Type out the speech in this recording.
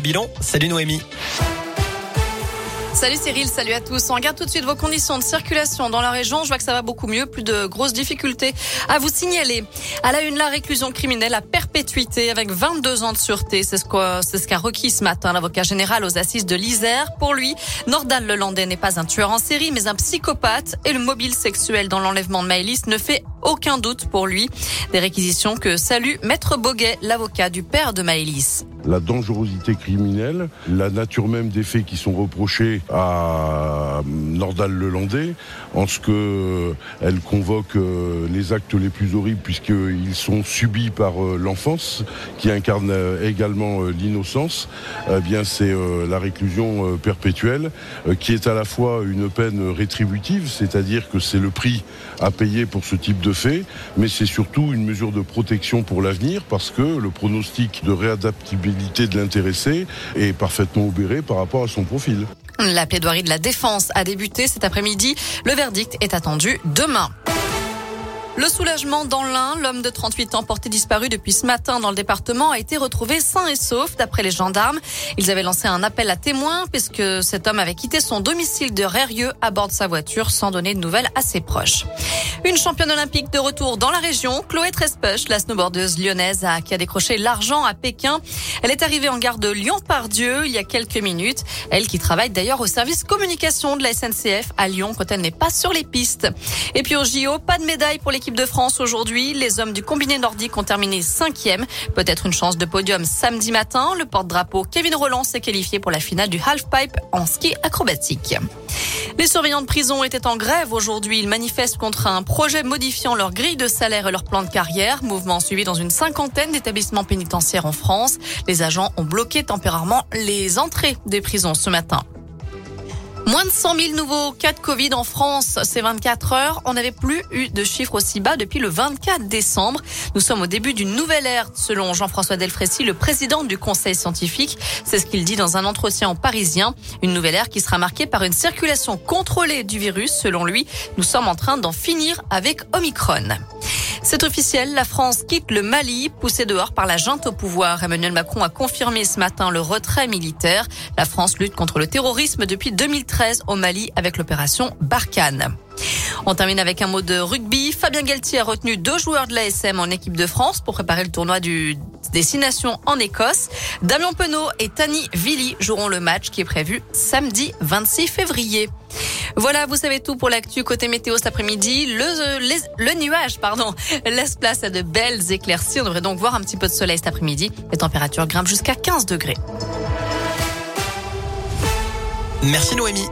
Bilan, salut Noémie. Salut Cyril, salut à tous. On regarde tout de suite vos conditions de circulation dans la région. Je vois que ça va beaucoup mieux, plus de grosses difficultés à vous signaler. À la une, la réclusion criminelle à perpétuité avec 22 ans de sûreté. C'est ce qu'a ce qu'a requis ce matin l'avocat général aux assises de l'Isère. Pour lui, Nordal Lelandais n'est pas un tueur en série, mais un psychopathe et le mobile sexuel dans l'enlèvement de Maëlys ne fait aucun doute pour lui. Des réquisitions que salue Maître Boguet, l'avocat du père de Maëlys la dangerosité criminelle, la nature même des faits qui sont reprochés à Nordal Lelandais, en ce que elle convoque euh, les actes les plus horribles puisqu'ils sont subis par euh, l'enfance qui incarne euh, également l'innocence. Eh bien, c'est la réclusion perpétuelle qui est à la fois une peine rétributive, c'est-à-dire que c'est le prix à payer pour ce type de mais c'est surtout une mesure de protection pour l'avenir parce que le pronostic de réadaptabilité de l'intéressé est parfaitement obéré par rapport à son profil. La plaidoirie de la défense a débuté cet après-midi. Le verdict est attendu demain. Le soulagement dans l'Ain, l'homme de 38 ans porté disparu depuis ce matin dans le département a été retrouvé sain et sauf d'après les gendarmes. Ils avaient lancé un appel à témoins puisque cet homme avait quitté son domicile de Rérieux à bord de sa voiture sans donner de nouvelles à ses proches. Une championne olympique de retour dans la région, Chloé Trespech, la snowboardeuse lyonnaise qui a décroché l'argent à Pékin. Elle est arrivée en gare de Lyon-Pardieu il y a quelques minutes. Elle qui travaille d'ailleurs au service communication de la SNCF à Lyon quand elle n'est pas sur les pistes. Et puis au JO, pas de médaille pour l'équipe de France aujourd'hui. Les hommes du combiné nordique ont terminé cinquième. Peut-être une chance de podium samedi matin. Le porte-drapeau Kevin Roland s'est qualifié pour la finale du half-pipe en ski acrobatique. Les surveillants de prison étaient en grève aujourd'hui. Ils manifestent contre un projet modifiant leur grille de salaire et leur plan de carrière. Mouvement suivi dans une cinquantaine d'établissements pénitentiaires en France. Les agents ont bloqué temporairement les entrées des prisons ce matin. Moins de 100 000 nouveaux cas de Covid en France ces 24 heures. On n'avait plus eu de chiffres aussi bas depuis le 24 décembre. Nous sommes au début d'une nouvelle ère, selon Jean-François Delfrécy, le président du Conseil scientifique. C'est ce qu'il dit dans un entretien en Parisien. Une nouvelle ère qui sera marquée par une circulation contrôlée du virus. Selon lui, nous sommes en train d'en finir avec Omicron. C'est officiel, la France quitte le Mali, poussée dehors par la junte au pouvoir. Emmanuel Macron a confirmé ce matin le retrait militaire. La France lutte contre le terrorisme depuis 2013 au Mali avec l'opération Barkhane. On termine avec un mot de rugby. Fabien Galtier a retenu deux joueurs de l'ASM en équipe de France pour préparer le tournoi du Destination en Écosse. Damien Penaud et Tani Villi joueront le match qui est prévu samedi 26 février. Voilà, vous savez tout pour l'actu côté météo cet après-midi. Le, le nuage, pardon, laisse place à de belles éclaircies. On devrait donc voir un petit peu de soleil cet après-midi. Les températures grimpent jusqu'à 15 degrés. Merci Noémie.